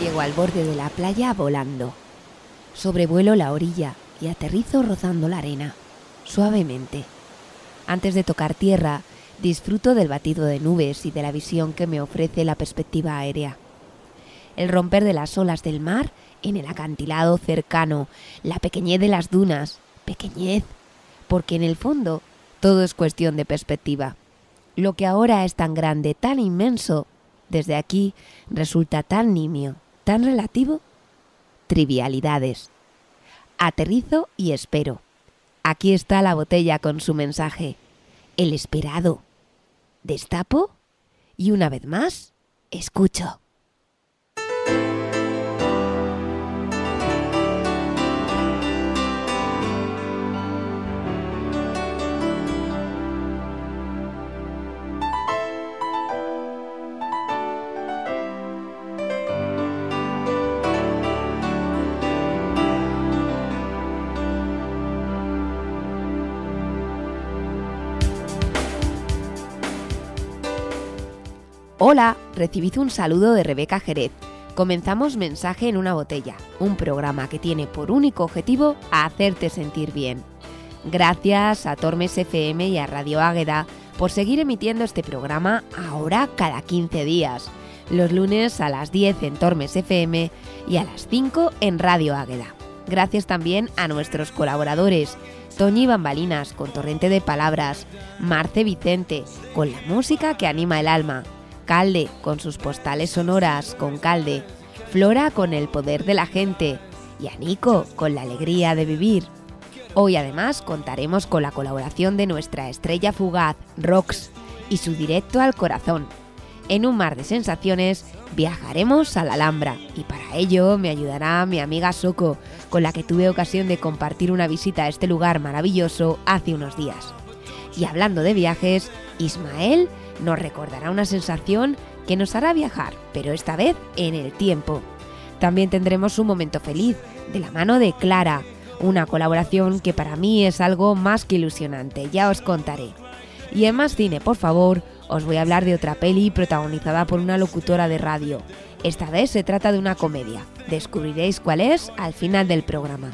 Llego al borde de la playa volando. Sobrevuelo la orilla y aterrizo rozando la arena, suavemente. Antes de tocar tierra, disfruto del batido de nubes y de la visión que me ofrece la perspectiva aérea. El romper de las olas del mar en el acantilado cercano, la pequeñez de las dunas, pequeñez, porque en el fondo todo es cuestión de perspectiva. Lo que ahora es tan grande, tan inmenso, desde aquí resulta tan nimio, tan relativo. Trivialidades. Aterrizo y espero. Aquí está la botella con su mensaje. El esperado. Destapo y una vez más, escucho. Hola, recibid un saludo de Rebeca Jerez. Comenzamos Mensaje en una botella, un programa que tiene por único objetivo hacerte sentir bien. Gracias a Tormes FM y a Radio Águeda por seguir emitiendo este programa ahora cada 15 días, los lunes a las 10 en Tormes FM y a las 5 en Radio Águeda. Gracias también a nuestros colaboradores, Toñi Bambalinas con Torrente de Palabras, Marce Vicente con la música que anima el alma, Calde, con sus postales sonoras con Calde, Flora con el poder de la gente y a con la alegría de vivir. Hoy además contaremos con la colaboración de nuestra estrella fugaz, Rox, y su directo al corazón. En un mar de sensaciones viajaremos a la Alhambra y para ello me ayudará mi amiga Soko, con la que tuve ocasión de compartir una visita a este lugar maravilloso hace unos días. Y hablando de viajes, Ismael nos recordará una sensación que nos hará viajar, pero esta vez en el tiempo. También tendremos un momento feliz de la mano de Clara, una colaboración que para mí es algo más que ilusionante, ya os contaré. Y en más cine, por favor, os voy a hablar de otra peli protagonizada por una locutora de radio. Esta vez se trata de una comedia. Descubriréis cuál es al final del programa.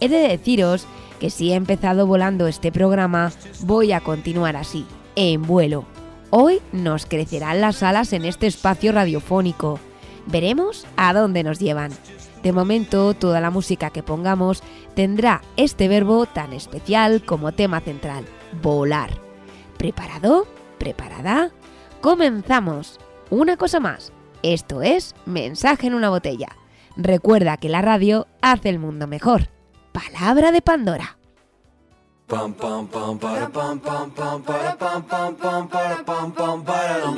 He de deciros que si he empezado volando este programa, voy a continuar así, en vuelo. Hoy nos crecerán las alas en este espacio radiofónico. Veremos a dónde nos llevan. De momento, toda la música que pongamos tendrá este verbo tan especial como tema central, volar. ¿Preparado? ¿Preparada? Comenzamos. Una cosa más. Esto es Mensaje en una botella. Recuerda que la radio hace el mundo mejor. Palabra de Pandora. Pam pam pam para pam pam para pam pam para pam pam para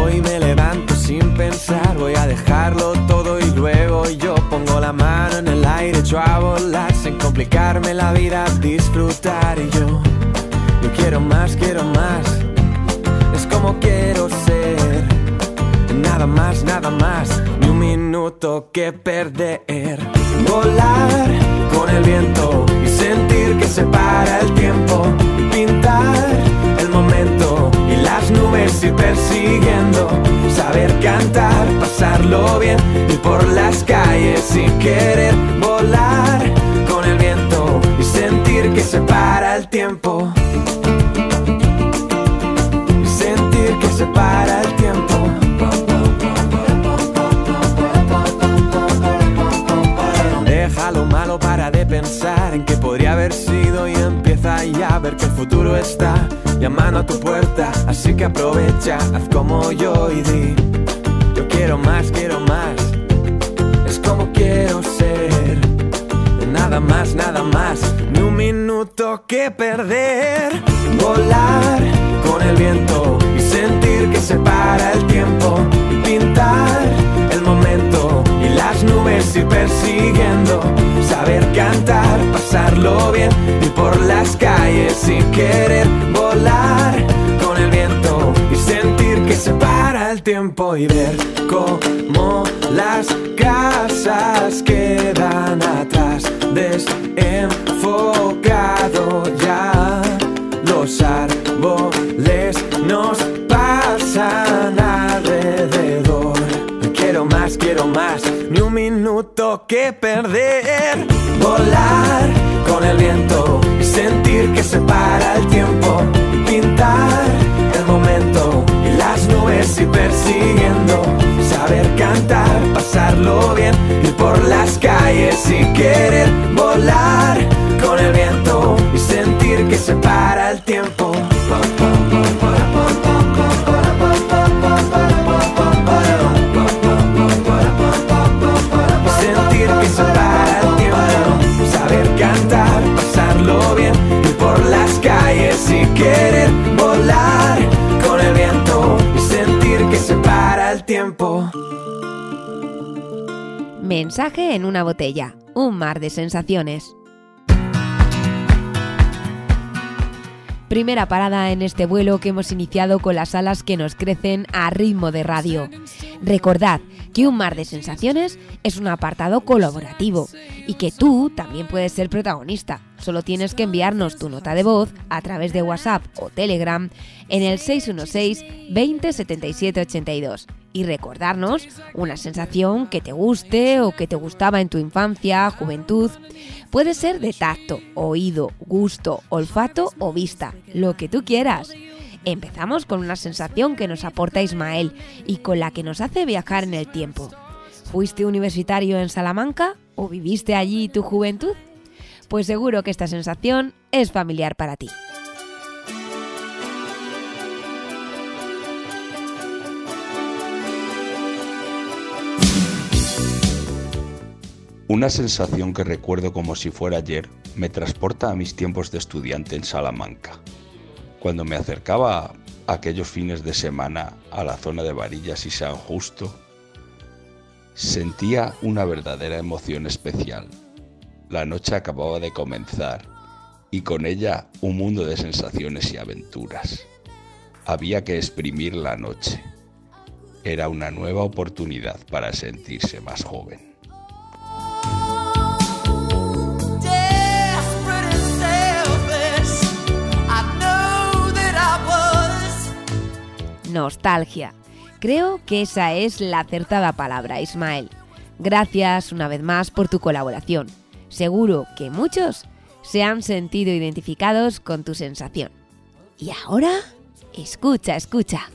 Hoy me levanto sin pensar, voy a dejarlo todo y luego yo pongo la mano en el aire, echo a volar sin complicarme la vida, disfrutar y yo, yo quiero más, quiero más, es como quiero ser nada más, nada más, ni un minuto que perder. Volar con el viento y sentir que se para el tiempo. Pintar el momento y las nubes ir persiguiendo. Saber cantar, pasarlo bien y por las calles sin querer volar con el viento y sentir que se para el tiempo. Que el futuro está llamando a tu puerta. Así que aprovecha, haz como yo y di: Yo quiero más, quiero más. Es como quiero ser. Nada más, nada más, ni un minuto que perder. Volar con el viento y sentir que se para el tiempo. Pintar y nubes ir persiguiendo. Saber cantar, pasarlo bien y por las calles sin querer volar con el viento y sentir que se para el tiempo y ver cómo las casas quedan atrás. Desenfocar ni que perder. Volar con el viento sentir que se para el tiempo. Pintar el momento y las nubes y persiguiendo. Saber cantar, pasarlo bien, ir por las calles y querer volar Mensaje en una botella, un mar de sensaciones. Primera parada en este vuelo que hemos iniciado con las alas que nos crecen a ritmo de radio. Recordad que un mar de sensaciones es un apartado colaborativo y que tú también puedes ser protagonista. Solo tienes que enviarnos tu nota de voz a través de WhatsApp o Telegram en el 616 20 77 82 y recordarnos una sensación que te guste o que te gustaba en tu infancia, juventud. Puede ser de tacto, oído, gusto, olfato o vista, lo que tú quieras. Empezamos con una sensación que nos aporta Ismael y con la que nos hace viajar en el tiempo. ¿Fuiste universitario en Salamanca o viviste allí tu juventud? Pues seguro que esta sensación es familiar para ti. Una sensación que recuerdo como si fuera ayer me transporta a mis tiempos de estudiante en Salamanca, cuando me acercaba aquellos fines de semana a la zona de Varillas y San Justo, sentía una verdadera emoción especial. La noche acababa de comenzar y con ella un mundo de sensaciones y aventuras. Había que exprimir la noche. Era una nueva oportunidad para sentirse más joven. Nostalgia. Creo que esa es la acertada palabra, Ismael. Gracias una vez más por tu colaboración. Seguro que muchos se han sentido identificados con tu sensación. Y ahora, escucha, escucha.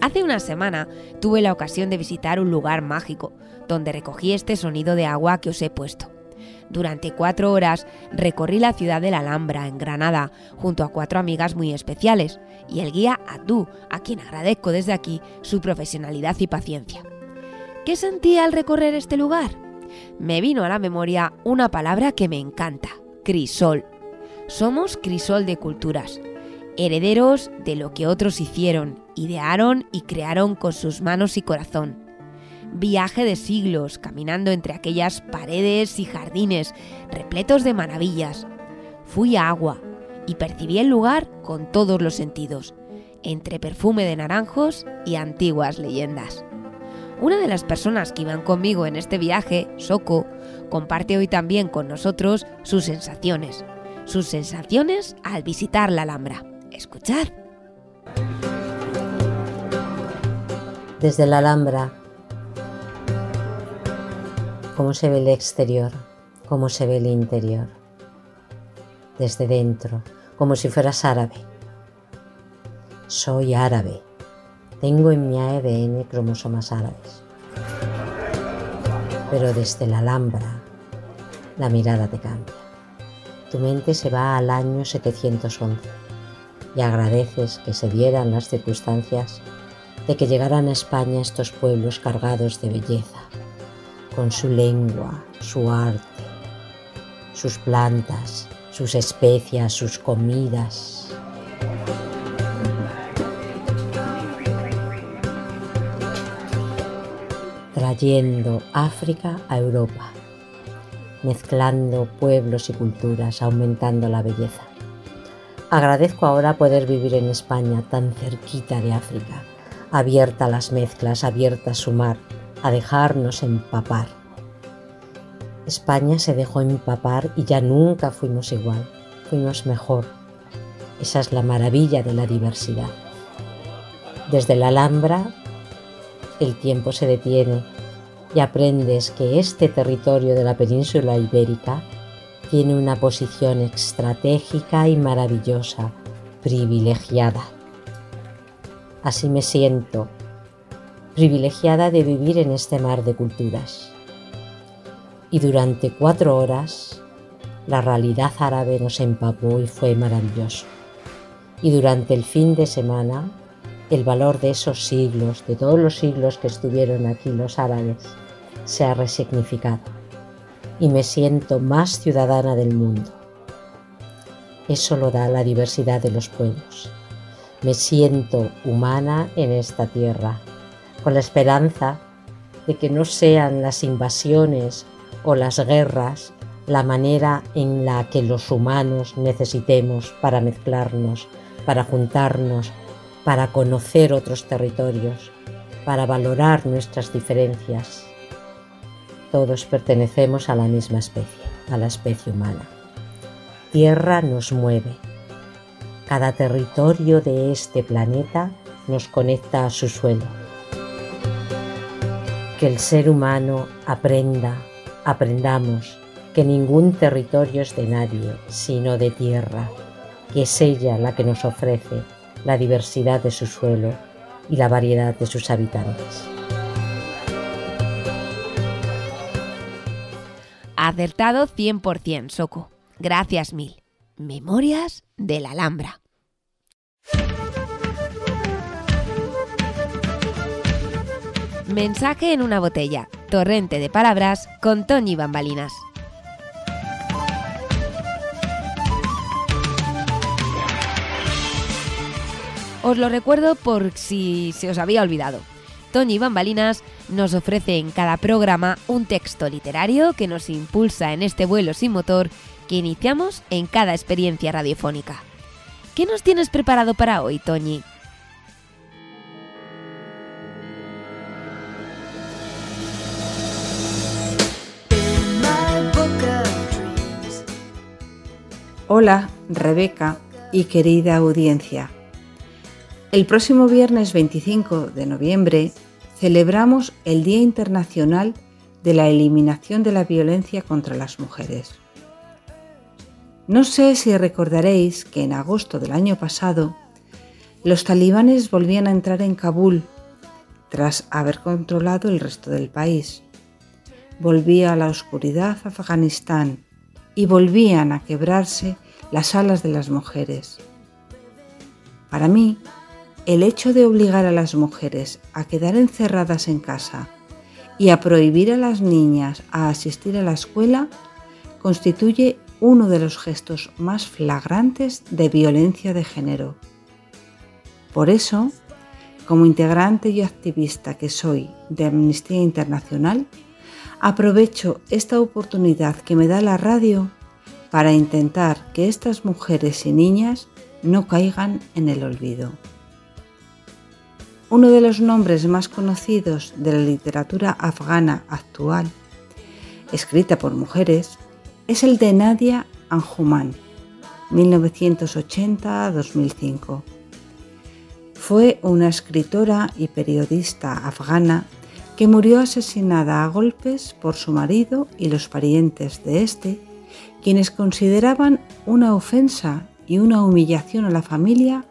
Hace una semana tuve la ocasión de visitar un lugar mágico, donde recogí este sonido de agua que os he puesto. Durante cuatro horas recorrí la ciudad de la Alhambra, en Granada, junto a cuatro amigas muy especiales, y el guía Adu, a quien agradezco desde aquí su profesionalidad y paciencia. ¿Qué sentí al recorrer este lugar? Me vino a la memoria una palabra que me encanta, crisol. Somos crisol de culturas, herederos de lo que otros hicieron, idearon y crearon con sus manos y corazón viaje de siglos caminando entre aquellas paredes y jardines repletos de maravillas. Fui a agua y percibí el lugar con todos los sentidos, entre perfume de naranjos y antiguas leyendas. Una de las personas que iban conmigo en este viaje, Soko, comparte hoy también con nosotros sus sensaciones. Sus sensaciones al visitar la Alhambra. Escuchad. Desde la Alhambra cómo se ve el exterior, cómo se ve el interior, desde dentro, como si fueras árabe. Soy árabe, tengo en mi ADN cromosomas árabes. Pero desde la Alhambra, la mirada te cambia. Tu mente se va al año 711 y agradeces que se dieran las circunstancias de que llegaran a España estos pueblos cargados de belleza, con su lengua, su arte, sus plantas, sus especias, sus comidas. Trayendo África a Europa, mezclando pueblos y culturas, aumentando la belleza. Agradezco ahora poder vivir en España tan cerquita de África, abierta a las mezclas, abierta a su mar, a dejarnos empapar. España se dejó empapar y ya nunca fuimos igual, fuimos mejor. Esa es la maravilla de la diversidad. Desde la Alhambra el tiempo se detiene y aprendes que este territorio de la península ibérica tiene una posición estratégica y maravillosa, privilegiada. Así me siento, privilegiada de vivir en este mar de culturas. Y durante cuatro horas la realidad árabe nos empapó y fue maravilloso. Y durante el fin de semana el valor de esos siglos, de todos los siglos que estuvieron aquí los árabes, se ha resignificado y me siento más ciudadana del mundo. Eso lo da la diversidad de los pueblos. Me siento humana en esta tierra, con la esperanza de que no sean las invasiones o las guerras la manera en la que los humanos necesitemos para mezclarnos, para juntarnos, para conocer otros territorios, para valorar nuestras diferencias. Todos pertenecemos a la misma especie, a la especie humana. Tierra nos mueve. Cada territorio de este planeta nos conecta a su suelo. Que el ser humano aprenda, aprendamos que ningún territorio es de nadie, sino de tierra, que es ella la que nos ofrece la diversidad de su suelo y la variedad de sus habitantes. Acertado 100%, Soco. Gracias mil. Memorias de la Alhambra. Mensaje en una botella. Torrente de palabras con Tony Bambalinas. Os lo recuerdo por si se os había olvidado. Toñi Bambalinas nos ofrece en cada programa un texto literario que nos impulsa en este vuelo sin motor que iniciamos en cada experiencia radiofónica. ¿Qué nos tienes preparado para hoy, Toñi? Hola, Rebeca y querida audiencia. El próximo viernes 25 de noviembre celebramos el Día Internacional de la Eliminación de la Violencia contra las Mujeres. No sé si recordaréis que en agosto del año pasado los talibanes volvían a entrar en Kabul tras haber controlado el resto del país. Volvía a la oscuridad Afganistán y volvían a quebrarse las alas de las mujeres. Para mí, el hecho de obligar a las mujeres a quedar encerradas en casa y a prohibir a las niñas a asistir a la escuela constituye uno de los gestos más flagrantes de violencia de género. Por eso, como integrante y activista que soy de Amnistía Internacional, aprovecho esta oportunidad que me da la radio para intentar que estas mujeres y niñas no caigan en el olvido. Uno de los nombres más conocidos de la literatura afgana actual, escrita por mujeres, es el de Nadia Anjuman, 1980-2005. Fue una escritora y periodista afgana que murió asesinada a golpes por su marido y los parientes de este, quienes consideraban una ofensa y una humillación a la familia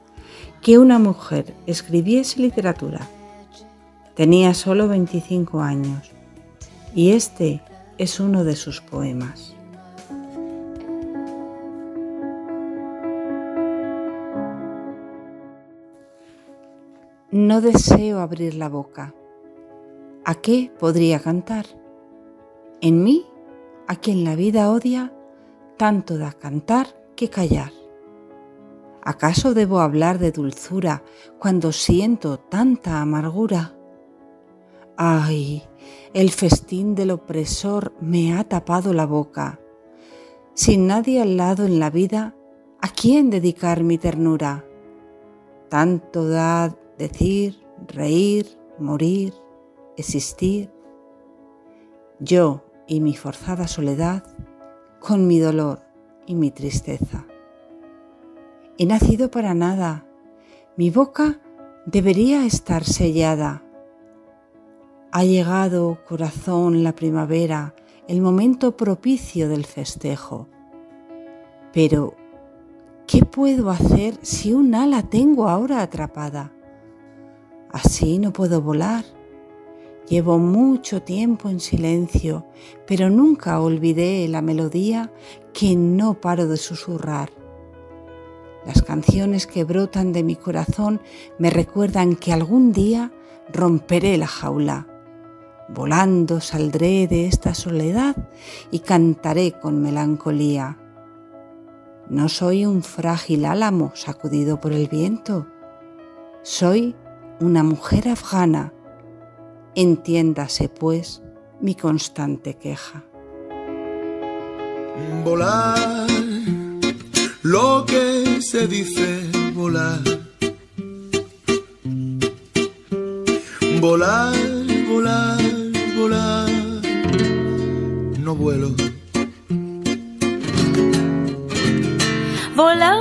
que una mujer escribiese literatura. Tenía solo 25 años y este es uno de sus poemas. No deseo abrir la boca. ¿A qué podría cantar? En mí, a quien la vida odia, tanto da cantar que callar. ¿Acaso debo hablar de dulzura cuando siento tanta amargura? Ay, el festín del opresor me ha tapado la boca. Sin nadie al lado en la vida, ¿a quién dedicar mi ternura? Tanto da decir, reír, morir, existir. Yo y mi forzada soledad, con mi dolor y mi tristeza he nacido para nada. Mi boca debería estar sellada. Ha llegado, corazón, la primavera, el momento propicio del festejo. Pero, ¿qué puedo hacer si un ala tengo ahora atrapada? Así no puedo volar. Llevo mucho tiempo en silencio, pero nunca olvidé la melodía que no paro de susurrar. Las canciones que brotan de mi corazón me recuerdan que algún día romperé la jaula. Volando saldré de esta soledad y cantaré con melancolía. No soy un frágil álamo sacudido por el viento. Soy una mujer afgana. Entiéndase, pues, mi constante queja. Volar, lo que se dice volar. Volar, volar, volar, no vuelo. Volar,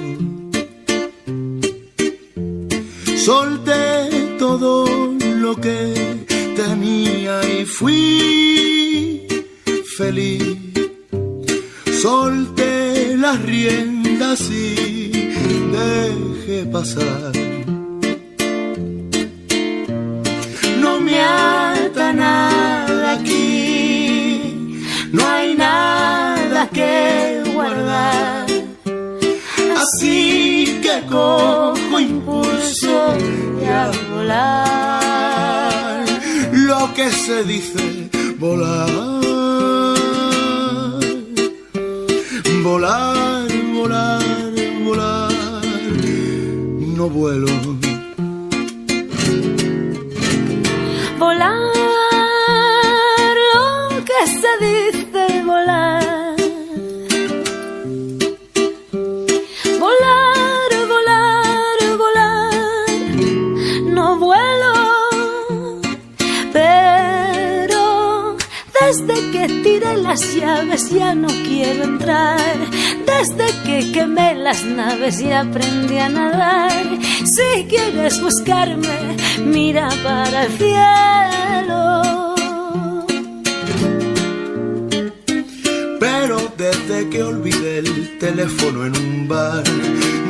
Solté todo lo que tenía y fui feliz. Solté las riendas y dejé pasar. No me ata nada aquí, no hay nada que guardar. Así que cojo impulso y a volar. Lo que se dice volar. Volar, volar, volar. No vuelo. Volar, ya no quiero entrar. Desde que quemé las naves y aprendí a nadar. Si quieres buscarme, mira para el cielo. Pero desde que olvidé el teléfono en un bar,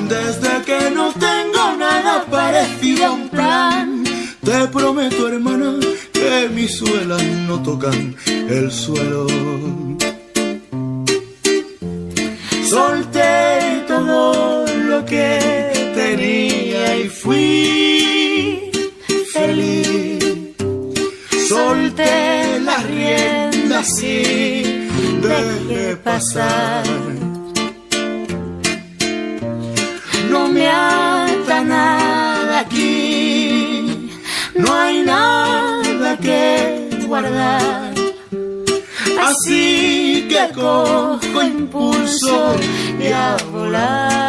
desde que no tengo nada parecido a un plan, te prometo, hermana, que mis suelas no tocan el suelo. Solté todo lo que tenía y fui feliz. Solté las riendas y dejé pasar. No me ata nada aquí, no hay nada que guardar. Así que cojo impulso y a volar.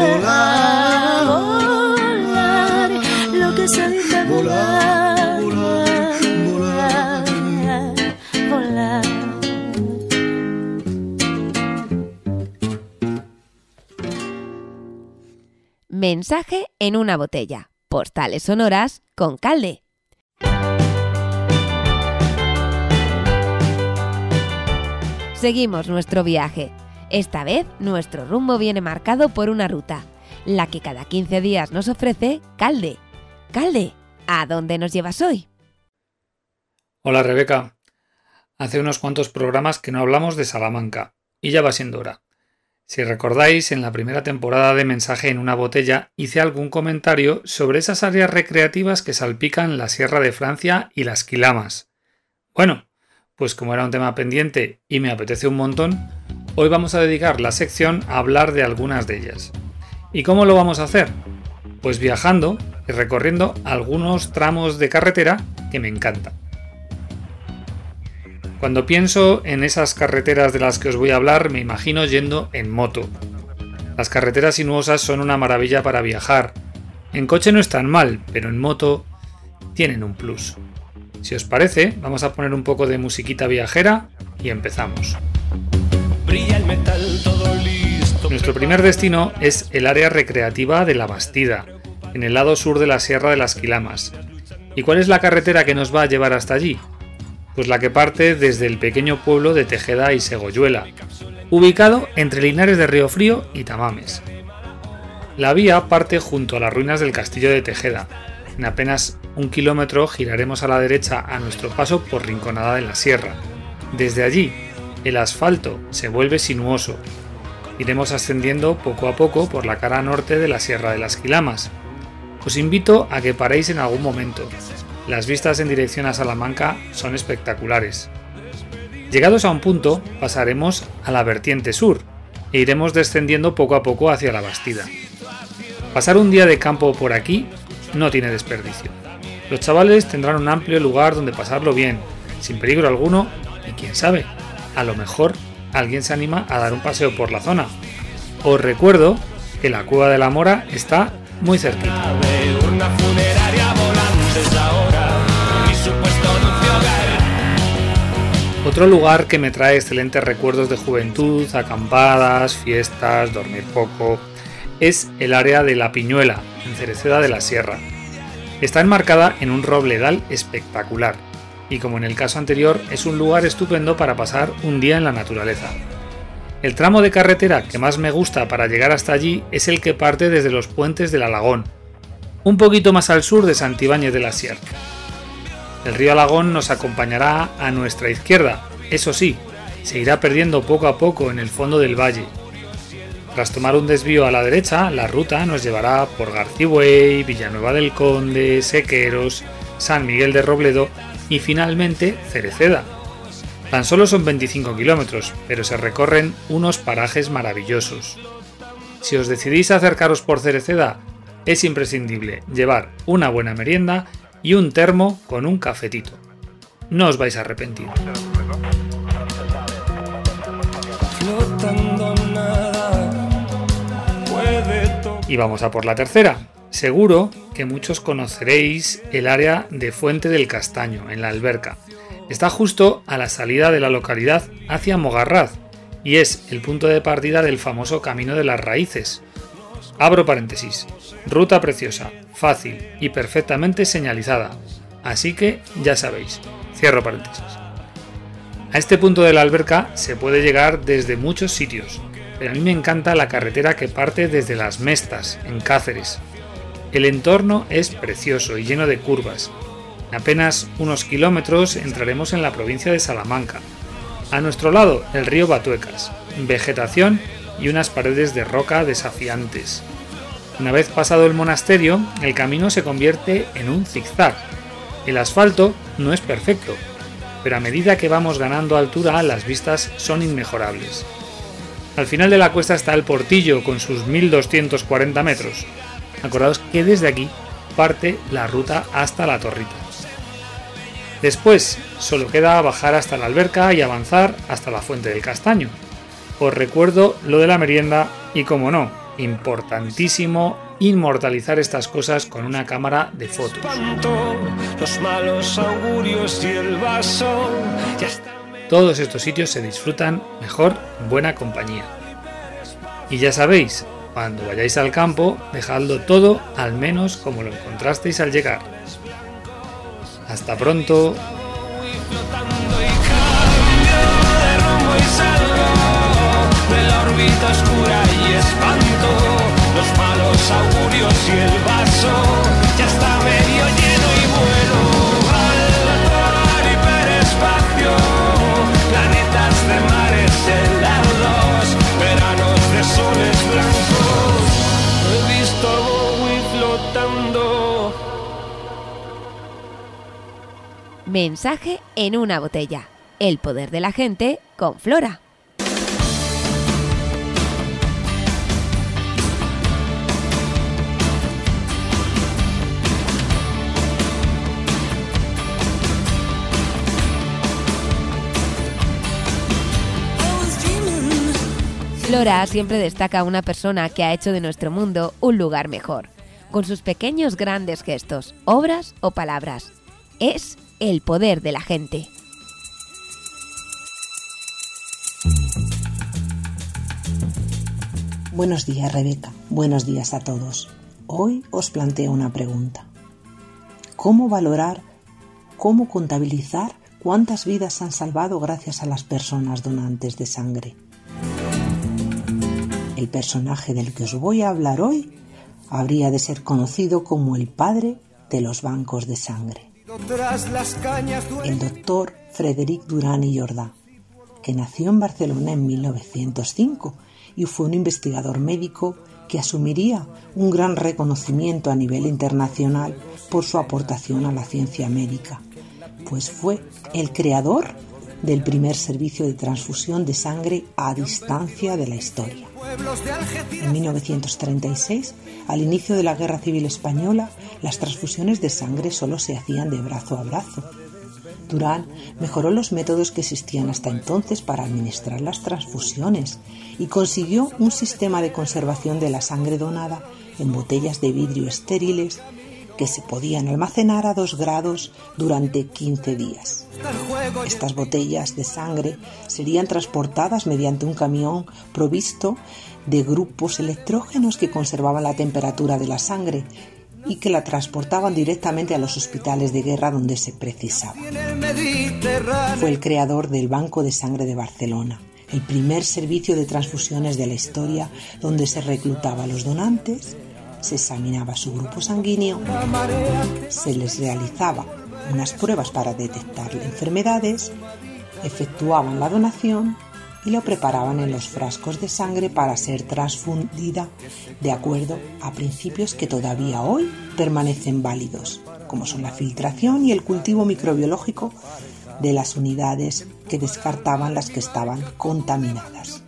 Volar. volar, lo que se dice volar, volar, volar. volar. Mensaje en una botella. Postales sonoras con Calde. Seguimos nuestro viaje. Esta vez nuestro rumbo viene marcado por una ruta, la que cada 15 días nos ofrece Calde. Calde, ¿a dónde nos llevas hoy? Hola Rebeca. hace unos cuantos programas que no hablamos de Salamanca, y ya va siendo hora. Si recordáis, en la primera temporada de Mensaje en una botella hice algún comentario sobre esas áreas recreativas que salpican la Sierra de Francia y las Quilamas. Bueno, pues como era un tema pendiente y me apetece un montón, hoy vamos a dedicar la sección a hablar de algunas de ellas. ¿Y cómo lo vamos a hacer? Pues viajando y recorriendo algunos tramos de carretera que me encantan. Cuando pienso en esas carreteras de las que os voy a hablar, me imagino yendo en moto. Las carreteras sinuosas son una maravilla para viajar. En coche no están mal, pero en moto tienen un plus. Si os parece, vamos a poner un poco de musiquita viajera y empezamos. Nuestro primer destino es el área recreativa de La Bastida, en el lado sur de la Sierra de las Quilamas. ¿Y cuál es la carretera que nos va a llevar hasta allí? pues la que parte desde el pequeño pueblo de Tejeda y Segoyuela, ubicado entre Linares de Río Frío y Tamames. La vía parte junto a las ruinas del castillo de Tejeda. En apenas un kilómetro giraremos a la derecha a nuestro paso por Rinconada de la Sierra. Desde allí, el asfalto se vuelve sinuoso. Iremos ascendiendo poco a poco por la cara norte de la Sierra de las Quilamas. Os invito a que paréis en algún momento, las vistas en dirección a Salamanca son espectaculares. Llegados a un punto, pasaremos a la vertiente sur e iremos descendiendo poco a poco hacia la Bastida. Pasar un día de campo por aquí no tiene desperdicio. Los chavales tendrán un amplio lugar donde pasarlo bien, sin peligro alguno, y quién sabe, a lo mejor alguien se anima a dar un paseo por la zona. Os recuerdo que la Cueva de la Mora está muy cerquita. Otro lugar que me trae excelentes recuerdos de juventud, acampadas, fiestas, dormir poco, es el área de La Piñuela, en Cereceda de la Sierra. Está enmarcada en un robledal espectacular, y como en el caso anterior, es un lugar estupendo para pasar un día en la naturaleza. El tramo de carretera que más me gusta para llegar hasta allí es el que parte desde los puentes del Alagón, un poquito más al sur de Santibáñez de la Sierra. El río Alagón nos acompañará a nuestra izquierda, eso sí, se irá perdiendo poco a poco en el fondo del valle. Tras tomar un desvío a la derecha, la ruta nos llevará por Garcibuey, Villanueva del Conde, Sequeros, San Miguel de Robledo y finalmente Cereceda. Tan solo son 25 kilómetros, pero se recorren unos parajes maravillosos. Si os decidís acercaros por Cereceda, es imprescindible llevar una buena merienda y un termo con un cafetito. No os vais a arrepentir. Y vamos a por la tercera. Seguro que muchos conoceréis el área de Fuente del Castaño, en la Alberca. Está justo a la salida de la localidad hacia Mogarraz y es el punto de partida del famoso Camino de las Raíces. Abro paréntesis. Ruta preciosa, fácil y perfectamente señalizada. Así que ya sabéis. Cierro paréntesis. A este punto de la alberca se puede llegar desde muchos sitios, a mí me encanta la carretera que parte desde Las Mestas, en Cáceres. El entorno es precioso y lleno de curvas. En apenas unos kilómetros entraremos en la provincia de Salamanca. A nuestro lado, el río Batuecas, vegetación y unas paredes de roca desafiantes. Una vez pasado el monasterio, el camino se convierte en un zigzag. El asfalto no es perfecto, pero a medida que vamos ganando altura las vistas son inmejorables. Al final de la cuesta está el portillo con sus 1240 metros. Acordaos que desde aquí parte la ruta hasta la torrita. Después solo queda bajar hasta la alberca y avanzar hasta la fuente del castaño. Os recuerdo lo de la merienda y como no, importantísimo inmortalizar estas cosas con una cámara de fotos. Todos estos sitios se disfrutan mejor en buena compañía. Y ya sabéis, cuando vayáis al campo, dejadlo todo al menos como lo encontrasteis al llegar. Hasta pronto. los malos augurios y el vaso Mensaje en una botella. El poder de la gente con Flora. Flora siempre destaca a una persona que ha hecho de nuestro mundo un lugar mejor con sus pequeños grandes gestos, obras o palabras. Es el poder de la gente. Buenos días, Rebeca. Buenos días a todos. Hoy os planteo una pregunta. ¿Cómo valorar, cómo contabilizar cuántas vidas han salvado gracias a las personas donantes de sangre? El personaje del que os voy a hablar hoy habría de ser conocido como el padre de los bancos de sangre. El doctor Frederic Durán y Jordá, que nació en Barcelona en 1905 y fue un investigador médico que asumiría un gran reconocimiento a nivel internacional por su aportación a la ciencia médica, pues fue el creador del primer servicio de transfusión de sangre a distancia de la historia. En 1936, al inicio de la Guerra Civil Española, las transfusiones de sangre solo se hacían de brazo a brazo. Durán mejoró los métodos que existían hasta entonces para administrar las transfusiones y consiguió un sistema de conservación de la sangre donada en botellas de vidrio estériles que se podían almacenar a 2 grados durante 15 días. Estas botellas de sangre serían transportadas mediante un camión provisto de grupos electrógenos que conservaban la temperatura de la sangre y que la transportaban directamente a los hospitales de guerra donde se precisaba. Fue el creador del Banco de Sangre de Barcelona, el primer servicio de transfusiones de la historia donde se reclutaba a los donantes se examinaba su grupo sanguíneo, se les realizaba unas pruebas para detectar enfermedades, efectuaban la donación y lo preparaban en los frascos de sangre para ser transfundida de acuerdo a principios que todavía hoy permanecen válidos, como son la filtración y el cultivo microbiológico de las unidades que descartaban las que estaban contaminadas.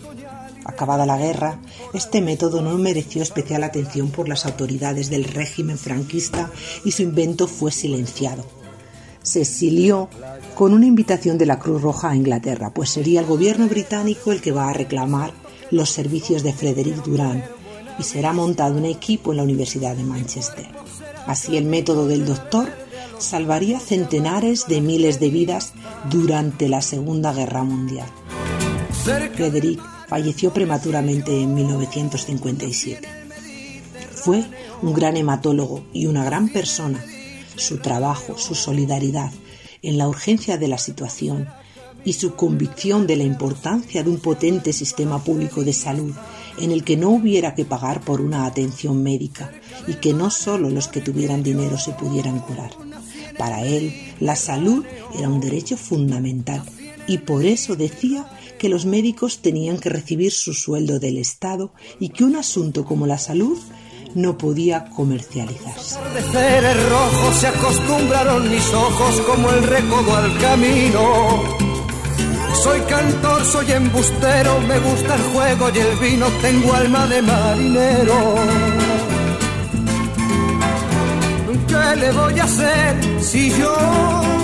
Acabada la guerra, este método no mereció especial atención por las autoridades del régimen franquista y su invento fue silenciado. Se exilió con una invitación de la Cruz Roja a Inglaterra, pues sería el gobierno británico el que va a reclamar los servicios de Frederick Durán y será montado un equipo en la Universidad de Manchester. Así el método del doctor salvaría centenares de miles de vidas durante la Segunda Guerra Mundial. Frederick falleció prematuramente en 1957. Fue un gran hematólogo y una gran persona. Su trabajo, su solidaridad en la urgencia de la situación y su convicción de la importancia de un potente sistema público de salud en el que no hubiera que pagar por una atención médica y que no solo los que tuvieran dinero se pudieran curar. Para él, la salud era un derecho fundamental y por eso decía que los médicos tenían que recibir su sueldo del Estado y que un asunto como la salud no podía comercializarse. rojo se acostumbraron mis ojos como el recodo al camino. Soy cantor, soy embustero, me gusta el juego y el vino, tengo alma de marinero. ¿Qué le voy a hacer si yo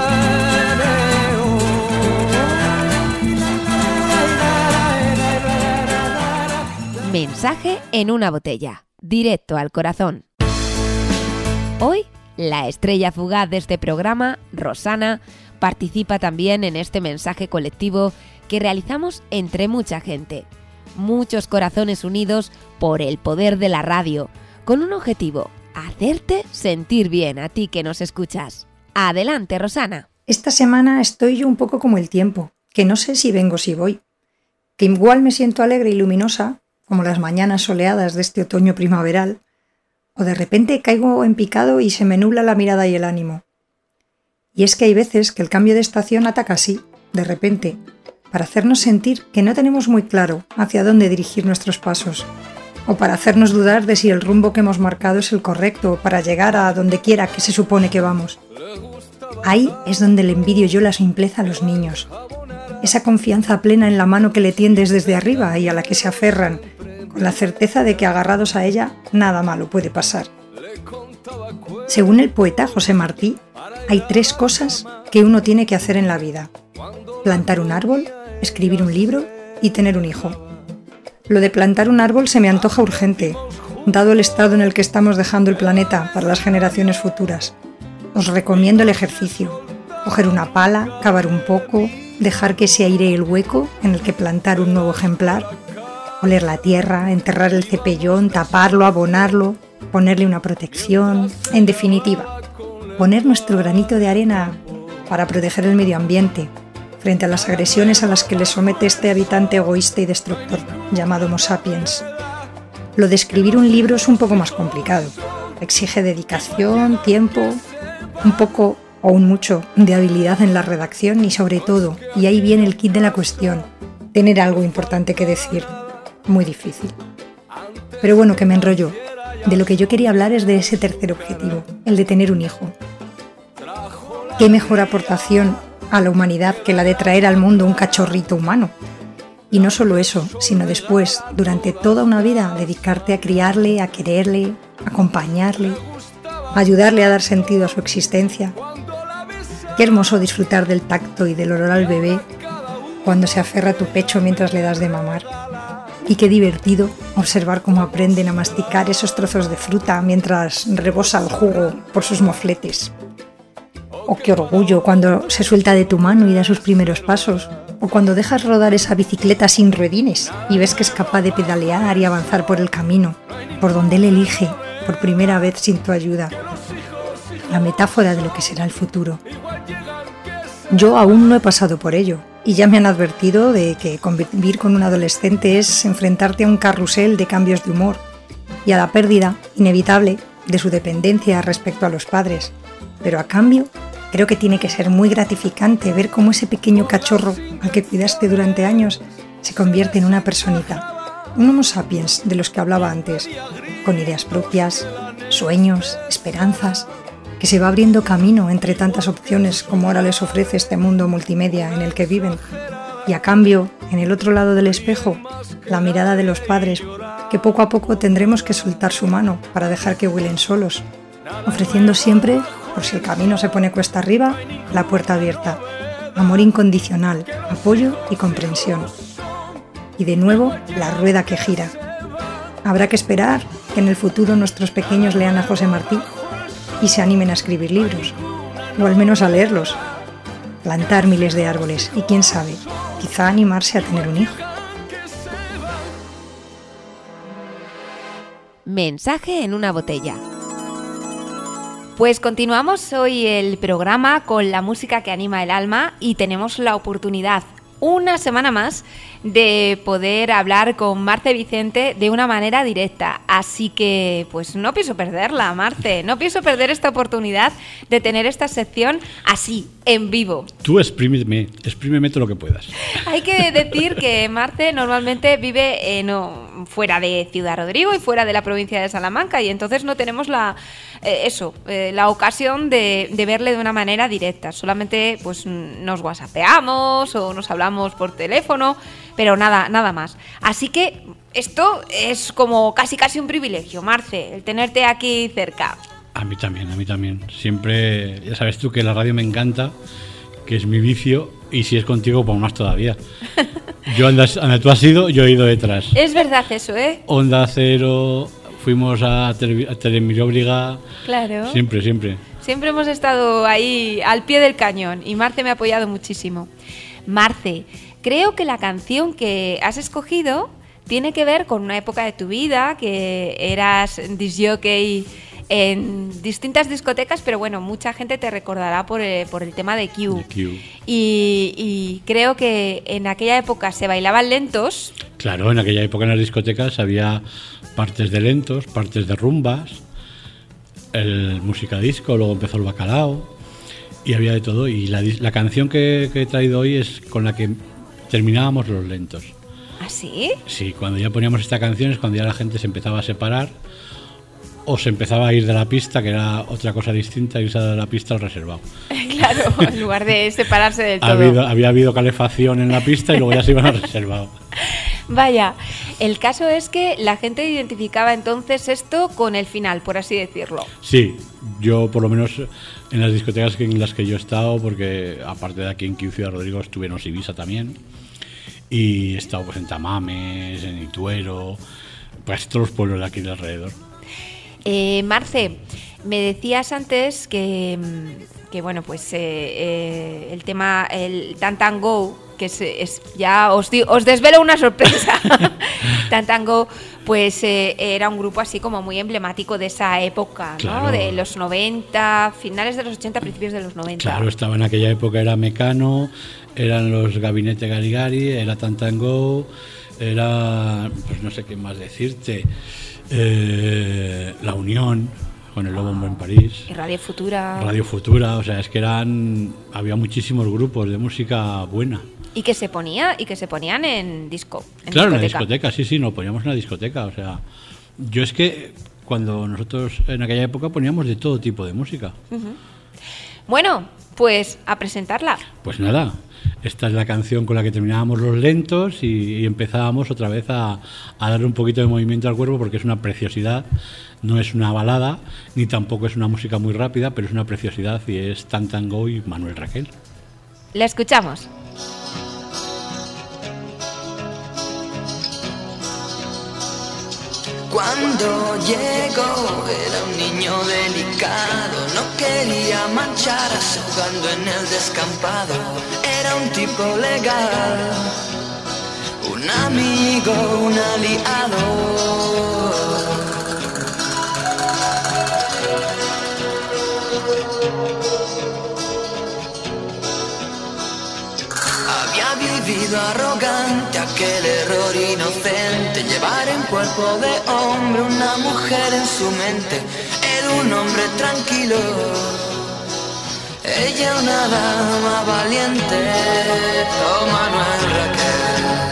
Mensaje en una botella, directo al corazón. Hoy, la estrella fugaz de este programa, Rosana, participa también en este mensaje colectivo que realizamos entre mucha gente. Muchos corazones unidos por el poder de la radio, con un objetivo, hacerte sentir bien a ti que nos escuchas. Adelante, Rosana. Esta semana estoy yo un poco como el tiempo, que no sé si vengo si voy. Que igual me siento alegre y luminosa, como las mañanas soleadas de este otoño primaveral, o de repente caigo en picado y se me nubla la mirada y el ánimo. Y es que hay veces que el cambio de estación ataca así, de repente, para hacernos sentir que no tenemos muy claro hacia dónde dirigir nuestros pasos, o para hacernos dudar de si el rumbo que hemos marcado es el correcto para llegar a donde quiera que se supone que vamos. Ahí es donde le envidio yo la simpleza a los niños, esa confianza plena en la mano que le tiendes desde arriba y a la que se aferran, con la certeza de que agarrados a ella nada malo puede pasar. Según el poeta José Martí, hay tres cosas que uno tiene que hacer en la vida. Plantar un árbol, escribir un libro y tener un hijo. Lo de plantar un árbol se me antoja urgente, dado el estado en el que estamos dejando el planeta para las generaciones futuras. Os recomiendo el ejercicio. Coger una pala, cavar un poco, dejar que se aire el hueco en el que plantar un nuevo ejemplar, oler la tierra, enterrar el cepellón, taparlo, abonarlo, ponerle una protección, en definitiva, poner nuestro granito de arena para proteger el medio ambiente frente a las agresiones a las que le somete este habitante egoísta y destructor llamado Homo sapiens. Lo de escribir un libro es un poco más complicado. Exige dedicación, tiempo, un poco un mucho de habilidad en la redacción y sobre todo, y ahí viene el kit de la cuestión, tener algo importante que decir. Muy difícil. Pero bueno, que me enrollo. De lo que yo quería hablar es de ese tercer objetivo, el de tener un hijo. ¿Qué mejor aportación a la humanidad que la de traer al mundo un cachorrito humano? Y no solo eso, sino después, durante toda una vida, dedicarte a criarle, a quererle, acompañarle, ayudarle a dar sentido a su existencia, Qué hermoso disfrutar del tacto y del olor al bebé cuando se aferra a tu pecho mientras le das de mamar. Y qué divertido observar cómo aprenden a masticar esos trozos de fruta mientras rebosa el jugo por sus mofletes. O qué orgullo cuando se suelta de tu mano y da sus primeros pasos. O cuando dejas rodar esa bicicleta sin ruedines y ves que es capaz de pedalear y avanzar por el camino, por donde él elige, por primera vez sin tu ayuda la metáfora de lo que será el futuro. Yo aún no he pasado por ello y ya me han advertido de que convivir con un adolescente es enfrentarte a un carrusel de cambios de humor y a la pérdida inevitable de su dependencia respecto a los padres. Pero a cambio, creo que tiene que ser muy gratificante ver cómo ese pequeño cachorro al que cuidaste durante años se convierte en una personita, un Homo sapiens de los que hablaba antes, con ideas propias, sueños, esperanzas que se va abriendo camino entre tantas opciones como ahora les ofrece este mundo multimedia en el que viven. Y a cambio, en el otro lado del espejo, la mirada de los padres, que poco a poco tendremos que soltar su mano para dejar que huelen solos, ofreciendo siempre, por si el camino se pone cuesta arriba, la puerta abierta, amor incondicional, apoyo y comprensión. Y de nuevo, la rueda que gira. Habrá que esperar que en el futuro nuestros pequeños lean a José Martí y se animen a escribir libros, o al menos a leerlos, plantar miles de árboles y quién sabe, quizá animarse a tener un hijo. Mensaje en una botella. Pues continuamos hoy el programa con la música que anima el alma y tenemos la oportunidad una semana más de poder hablar con Marte Vicente de una manera directa. Así que, pues no pienso perderla, Marte. No pienso perder esta oportunidad de tener esta sección así, en vivo. Tú exprímeme, exprímeme todo lo que puedas. Hay que decir que Marte normalmente vive en fuera de Ciudad Rodrigo y fuera de la provincia de Salamanca y entonces no tenemos la eh, eso, eh, la ocasión de, de, verle de una manera directa. Solamente pues nos whatsappeamos o nos hablamos por teléfono, pero nada, nada más. Así que esto es como casi casi un privilegio, Marce, el tenerte aquí cerca. A mí también, a mí también. Siempre, ya sabes tú que la radio me encanta, que es mi vicio, y si es contigo, pues más todavía. Yo andas, tú has ido, yo he ido detrás. Es verdad eso, ¿eh? Onda Cero, fuimos a, tele, a Claro. Siempre, siempre. Siempre hemos estado ahí al pie del cañón y Marce me ha apoyado muchísimo. Marce, creo que la canción que has escogido tiene que ver con una época de tu vida que eras disjockey en distintas discotecas, pero bueno, mucha gente te recordará por el, por el tema de Q. Y, creo que en aquella época se bailaban lentos. Claro, en aquella época en las discotecas había partes de lentos, partes de rumbas, el música disco, luego empezó el bacalao y había de todo. Y la, canción que, que he traído hoy es con la que terminábamos los lentos. ¿Ah, sí? Sí, cuando ya poníamos esta canción es cuando ya la gente se empezaba a separar o se empezaba a ir de la pista, que era otra cosa distinta, irse de la pista al reservado. claro, en lugar de separarse del todo. había habido calefacción en la pista y luego ya se iban al reservado. Vaya, el caso es que la gente identificaba entonces esto con el final, por así decirlo. Sí, yo por lo menos en las discotecas en las que yo he estado, porque aparte de aquí en Ciudad Rodrigo estuve en Osibisa también, y he estado pues en Tamames, en Ituero, pues todos los pueblos de aquí de alrededor. Eh, Marce, me decías antes que, que bueno, pues eh, eh, el tema, el Tantango, que es, ya os, os desvelo una sorpresa. Tantango, pues eh, era un grupo así como muy emblemático de esa época, ¿no? De los 90, finales de los 80, principios de los 90. Claro, estaba en aquella época, era Mecano, eran los Gabinete Garigari, era Tantango, era, pues no sé qué más decirte. Eh, la Unión con el Lobo en París. Y Radio Futura. Radio Futura, o sea, es que eran había muchísimos grupos de música buena. Y que se ponía y que se ponían en disco. claro, en la discoteca, sí, sí, nos poníamos en la discoteca, o sea, yo es que cuando nosotros en aquella época poníamos de todo tipo de música. Bueno, pues a presentarla. Pues nada, esta es la canción con la que terminábamos los lentos y, empezábamos otra vez a, a, darle un poquito de movimiento al cuerpo porque es una preciosidad. No es una balada, ni tampoco es una música muy rápida, pero es una preciosidad y es Tantango y Manuel Raquel. La escuchamos. Cuando llegó era un niño delicado, no quería mancharse jugando en el descampado. Era un tipo legal, un amigo, un aliado. Había vivido arrogante aquel error inocente, llevar en cuerpo de hombre una mujer en su mente. Era un hombre tranquilo, ella una dama valiente, oh Manuel Raquel.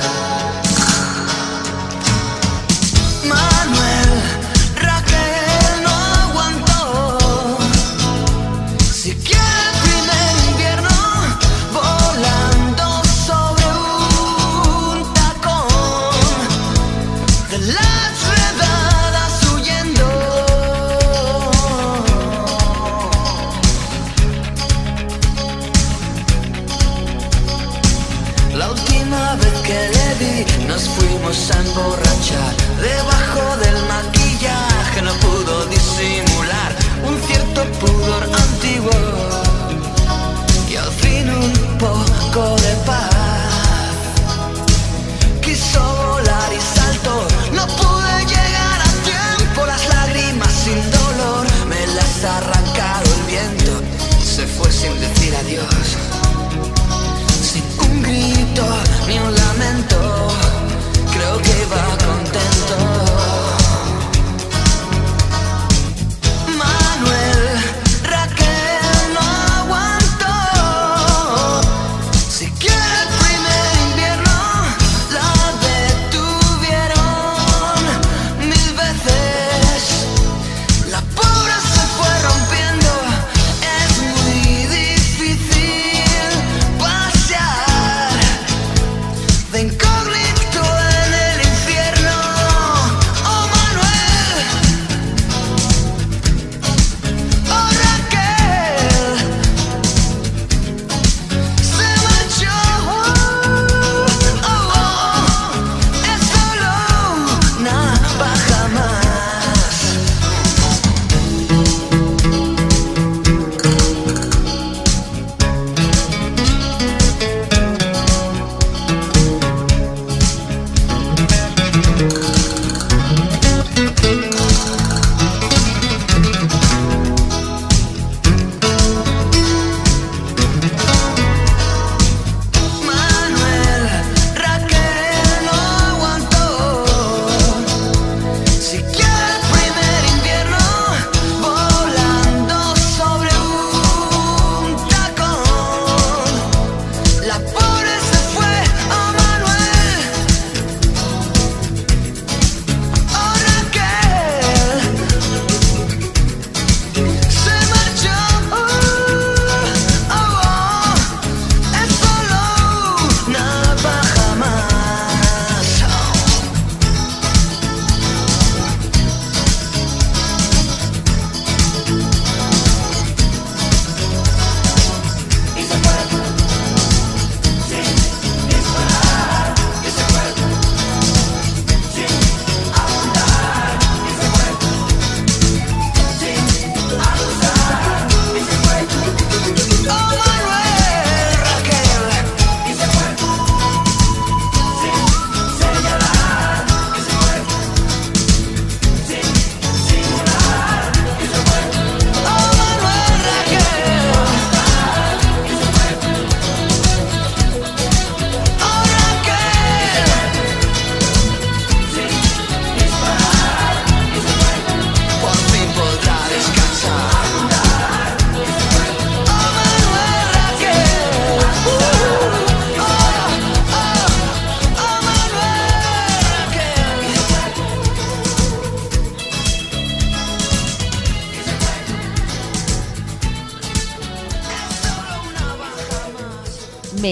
Poco de paz.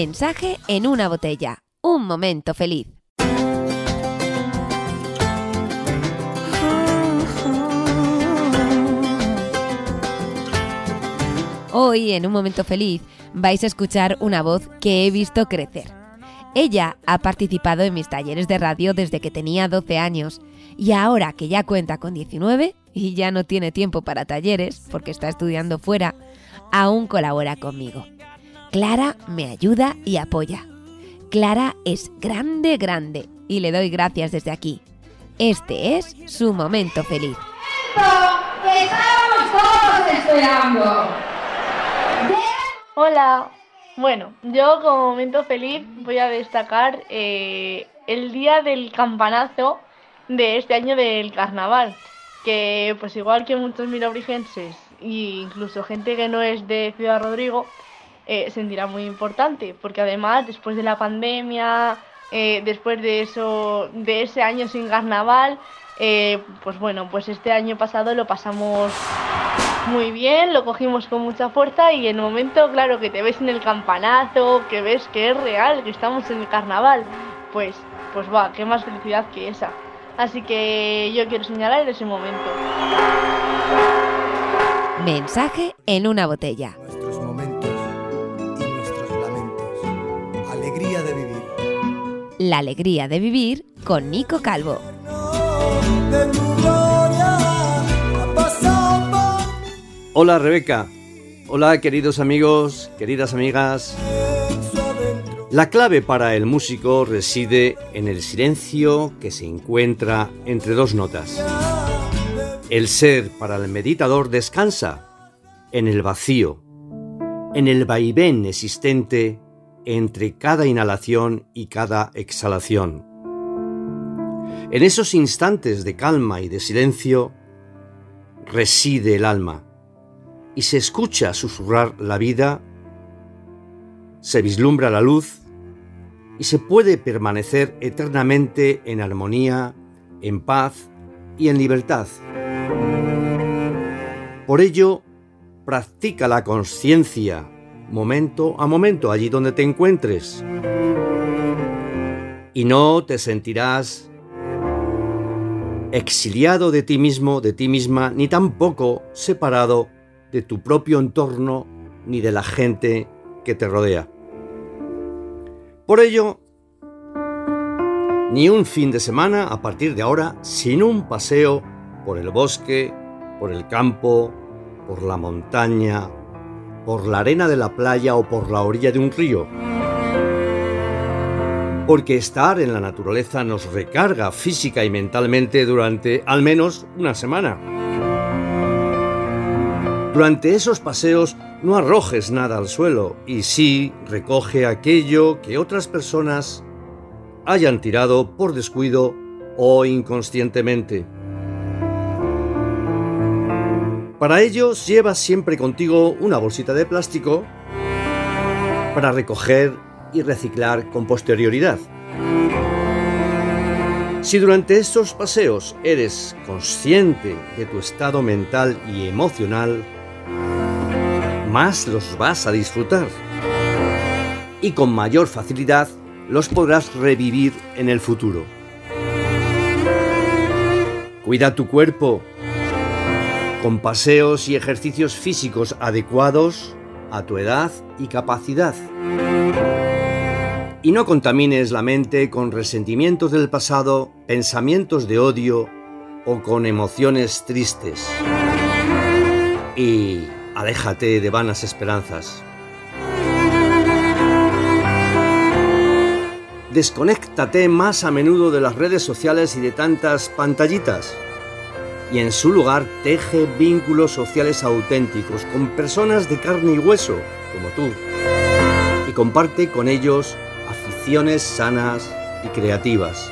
Mensaje en una botella. Un momento feliz. Hoy, en un momento feliz, vais a escuchar una voz que he visto crecer. Ella ha participado en mis talleres de radio desde que tenía 12 años y ahora que ya cuenta con 19 y ya no tiene tiempo para talleres porque está estudiando fuera, aún colabora conmigo. Clara me ayuda y apoya. Clara es grande, grande y le doy gracias desde aquí. Este es su momento feliz. ¡Estamos todos esperando! Hola. Bueno, yo como momento feliz voy a destacar eh, el día del campanazo de este año del carnaval, que pues igual que muchos milobrigenses e incluso gente que no es de Ciudad Rodrigo, eh, sentirá muy importante, porque además después de la pandemia, eh, después de eso, de ese año sin carnaval, eh, pues bueno, pues este año pasado lo pasamos muy bien, lo cogimos con mucha fuerza y en el momento, claro, que te ves en el campanazo, que ves que es real, que estamos en el carnaval, pues, pues va, qué más felicidad que esa. Así que yo quiero señalar ese momento. Mensaje en una botella. La alegría de vivir con Nico Calvo. Hola Rebeca. Hola queridos amigos, queridas amigas. La clave para el músico reside en el silencio que se encuentra entre dos notas. El ser para el meditador descansa en el vacío, en el vaivén existente entre cada inhalación y cada exhalación. En esos instantes de calma y de silencio reside el alma y se escucha susurrar la vida, se vislumbra la luz y se puede permanecer eternamente en armonía, en paz y en libertad. Por ello, practica la conciencia momento a momento allí donde te encuentres. Y no te sentirás exiliado de ti mismo, de ti misma, ni tampoco separado de tu propio entorno ni de la gente que te rodea. Por ello, ni un fin de semana a partir de ahora sin un paseo por el bosque, por el campo, por la montaña, por la arena de la playa o por la orilla de un río. Porque estar en la naturaleza nos recarga física y mentalmente durante al menos una semana. Durante esos paseos no arrojes nada al suelo y sí recoge aquello que otras personas hayan tirado por descuido o inconscientemente. Para ello llevas siempre contigo una bolsita de plástico para recoger y reciclar con posterioridad. Si durante estos paseos eres consciente de tu estado mental y emocional, más los vas a disfrutar. Y con mayor facilidad los podrás revivir en el futuro. Cuida tu cuerpo con paseos y ejercicios físicos adecuados a tu edad y capacidad. Y no contamines la mente con resentimientos del pasado, pensamientos de odio o con emociones tristes. Y aléjate de vanas esperanzas. Desconéctate más a menudo de las redes sociales y de tantas pantallitas y en su lugar teje vínculos sociales auténticos con personas de carne y hueso, como tú, y comparte con ellos aficiones sanas y creativas.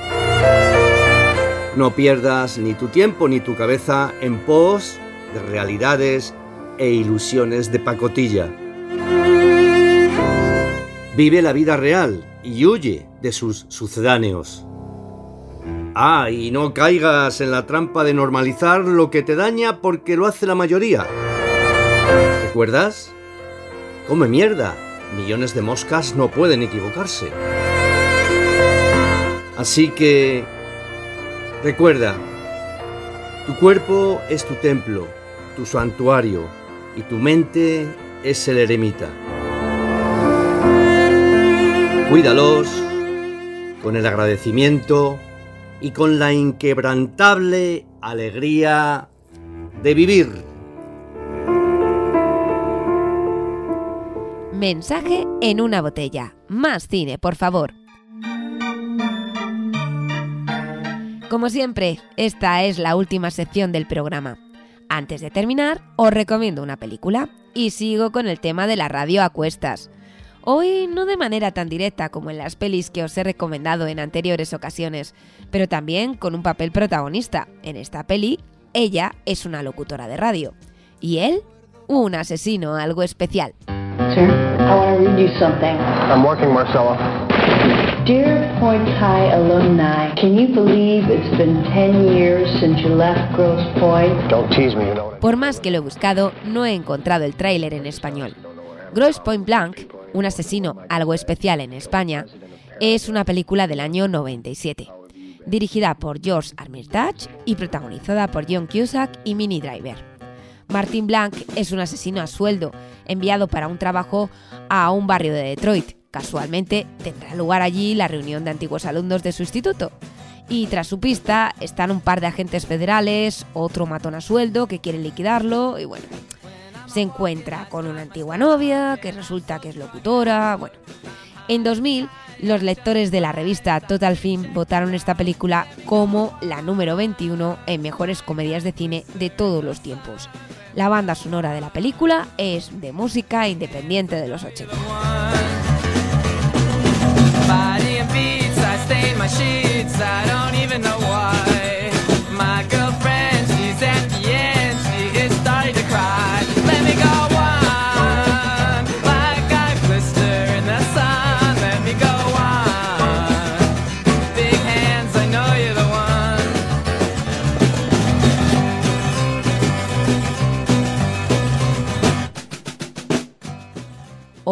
No pierdas ni tu tiempo ni tu cabeza en pos de realidades e ilusiones de pacotilla. Vive la vida real y huye de sus sucedáneos. Ah, y no caigas en la trampa de normalizar lo que te daña porque lo hace la mayoría. ¿Recuerdas? Come mierda millones de moscas no pueden equivocarse. Así que recuerda, tu cuerpo es tu templo, tu santuario y tu mente es el eremita. Cuídalos con el agradecimiento y con la inquebrantable alegría de vivir. Mensaje en una botella. Más cine, por favor. Como siempre, esta es la última sección del programa. Antes de terminar, os recomiendo una película y sigo con el tema de la radio a cuestas. Hoy no de manera tan directa como en las pelis que os he recomendado en anteriores ocasiones, pero también con un papel protagonista. En esta peli, ella es una locutora de radio y él, un asesino algo especial. Sir, I want to read you something. I'm working, Marcella. Dear Point High alumni, can you believe it's been 10 years since you left Grosse Point? Don't tease me, you know. Por más que lo he buscado, no he encontrado el tráiler en español. Grosse Point Blank, un asesino algo especial en España, es una película del año 97, dirigida por George Armitage y protagonizada por John Cusack y Minnie Driver. Martin Blank es un asesino a sueldo enviado para un trabajo a un barrio de Detroit. Casualmente tendrá lugar allí la reunión de antiguos alumnos de su instituto. Y tras su pista están un par de agentes federales, otro matón a sueldo que quiere liquidarlo y bueno, se encuentra con una antigua novia que resulta que es locutora, bueno. En 2000, los lectores de la revista Total Film votaron esta película como la número 21 en mejores comedias de cine de todos los tiempos. La banda sonora de la película es de música independiente de los 80.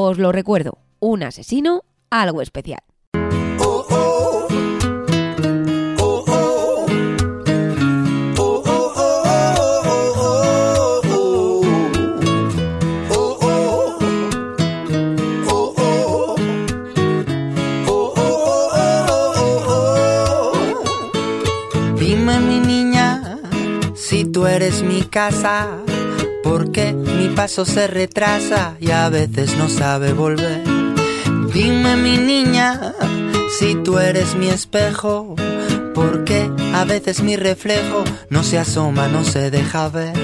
Os lo recuerdo, un asesino, algo especial. Dime mi niña, si tú eres mi casa, porque paso se retrasa y a veces no sabe volver. Dime mi niña, si tú eres mi espejo, porque a veces mi reflejo no se asoma, no se deja ver.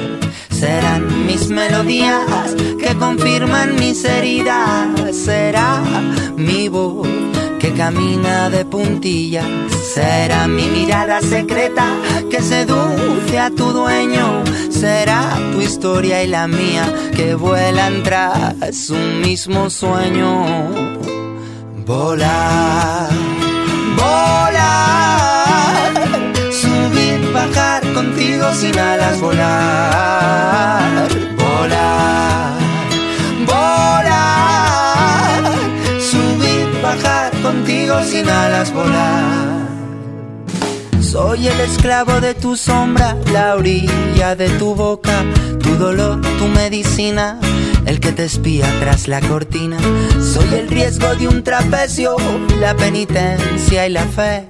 Serán mis melodías que confirman mis heridas, será mi voz que camina de puntillas. Será mi mirada secreta que seduce a tu dueño. Será tu historia y la mía que vuelan tras un mismo sueño. Volar, volar, subir, bajar contigo sin alas, volar, sin alas volar. Soy el esclavo de tu sombra, la orilla de tu boca, tu dolor, tu medicina, el que te espía tras la cortina. Soy el riesgo de un trapecio, la penitencia y la fe.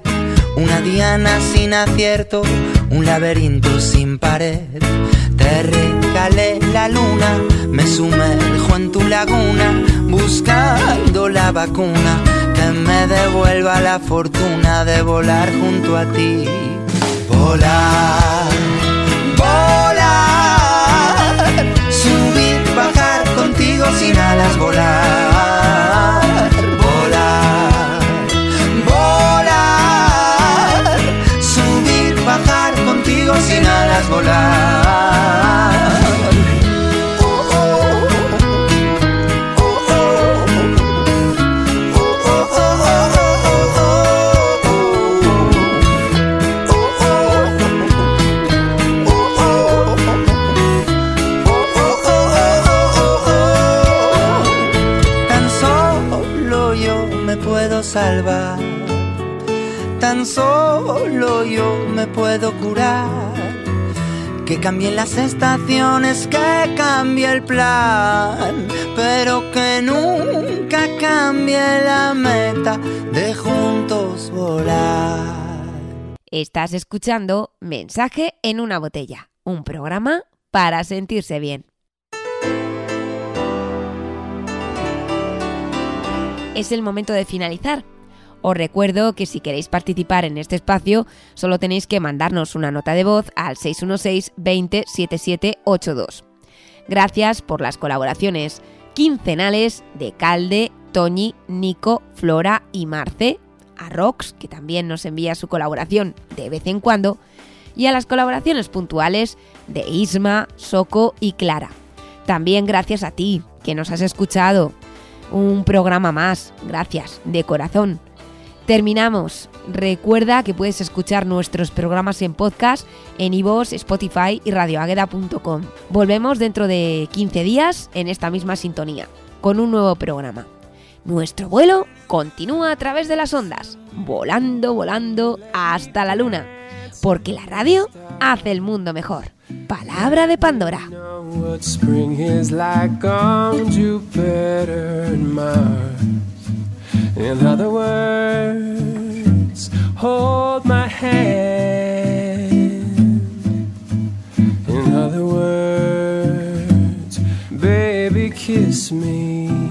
Una diana sin acierto, un laberinto sin pared. Te regalé la luna, me sumerjo en tu laguna, buscando la vacuna que me devuelva la fortuna de volar junto a ti. Volar, volar, subir, bajar contigo sin alas, volar, volar, volar, subir, bajar contigo sin alas, volar. Solo yo me puedo curar. Que cambien las estaciones, que cambie el plan, pero que nunca cambie la meta de juntos volar. Estás escuchando Mensaje en una botella, un programa para sentirse bien. Es el momento de finalizar. Os recuerdo que si queréis participar en este espacio, solo tenéis que mandarnos una nota de voz al 616 20 7782. Gracias por las colaboraciones quincenales de Calde, Toñi, Nico, Flora y Marce, a Rox, que también nos envía su colaboración de vez en cuando, y a las colaboraciones puntuales de Isma, Soco y Clara. También gracias a ti, que nos has escuchado. Un programa más, gracias, de corazón. Terminamos. Recuerda que puedes escuchar nuestros programas en podcast en iVoox, Spotify y radioagueda.com. Volvemos dentro de 15 días en esta misma sintonía, con un nuevo programa. Nuestro vuelo continúa a través de las ondas, volando, volando hasta la luna, porque la radio hace el mundo mejor. Palabra de Pandora. In other words, hold my hand. In other words, baby, kiss me.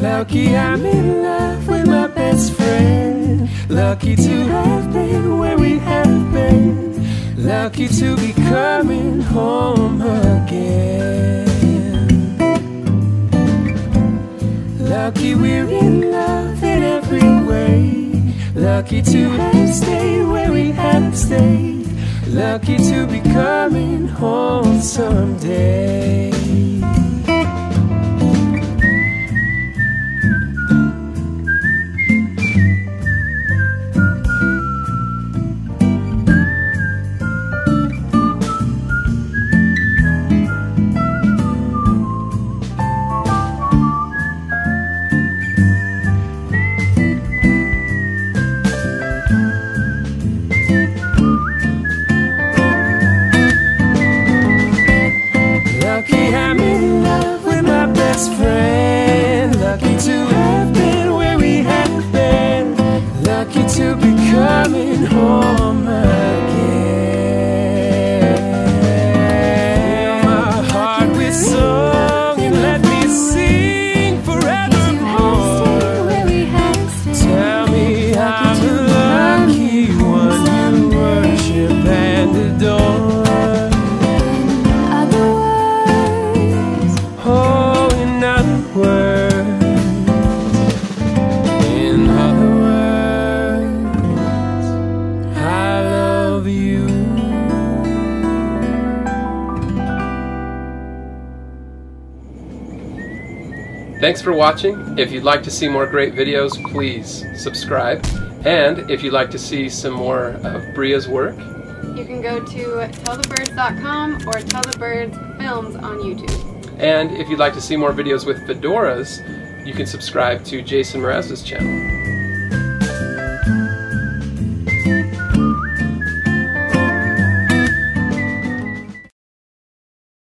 Lucky I'm in love with my best friend. Lucky to have been where we have been. Lucky to be coming home again. Lucky we're in love in every way. Lucky to have stayed where we have stayed. Lucky to be coming home someday. Thanks for watching. If you'd like to see more great videos, please subscribe. And if you'd like to see some more of Bria's work, You can go to tellthebirds.com or Tell the Birds Films on YouTube. and if you'd like to see more videos with fedoras, you can subscribe to Jason Mraz's channel.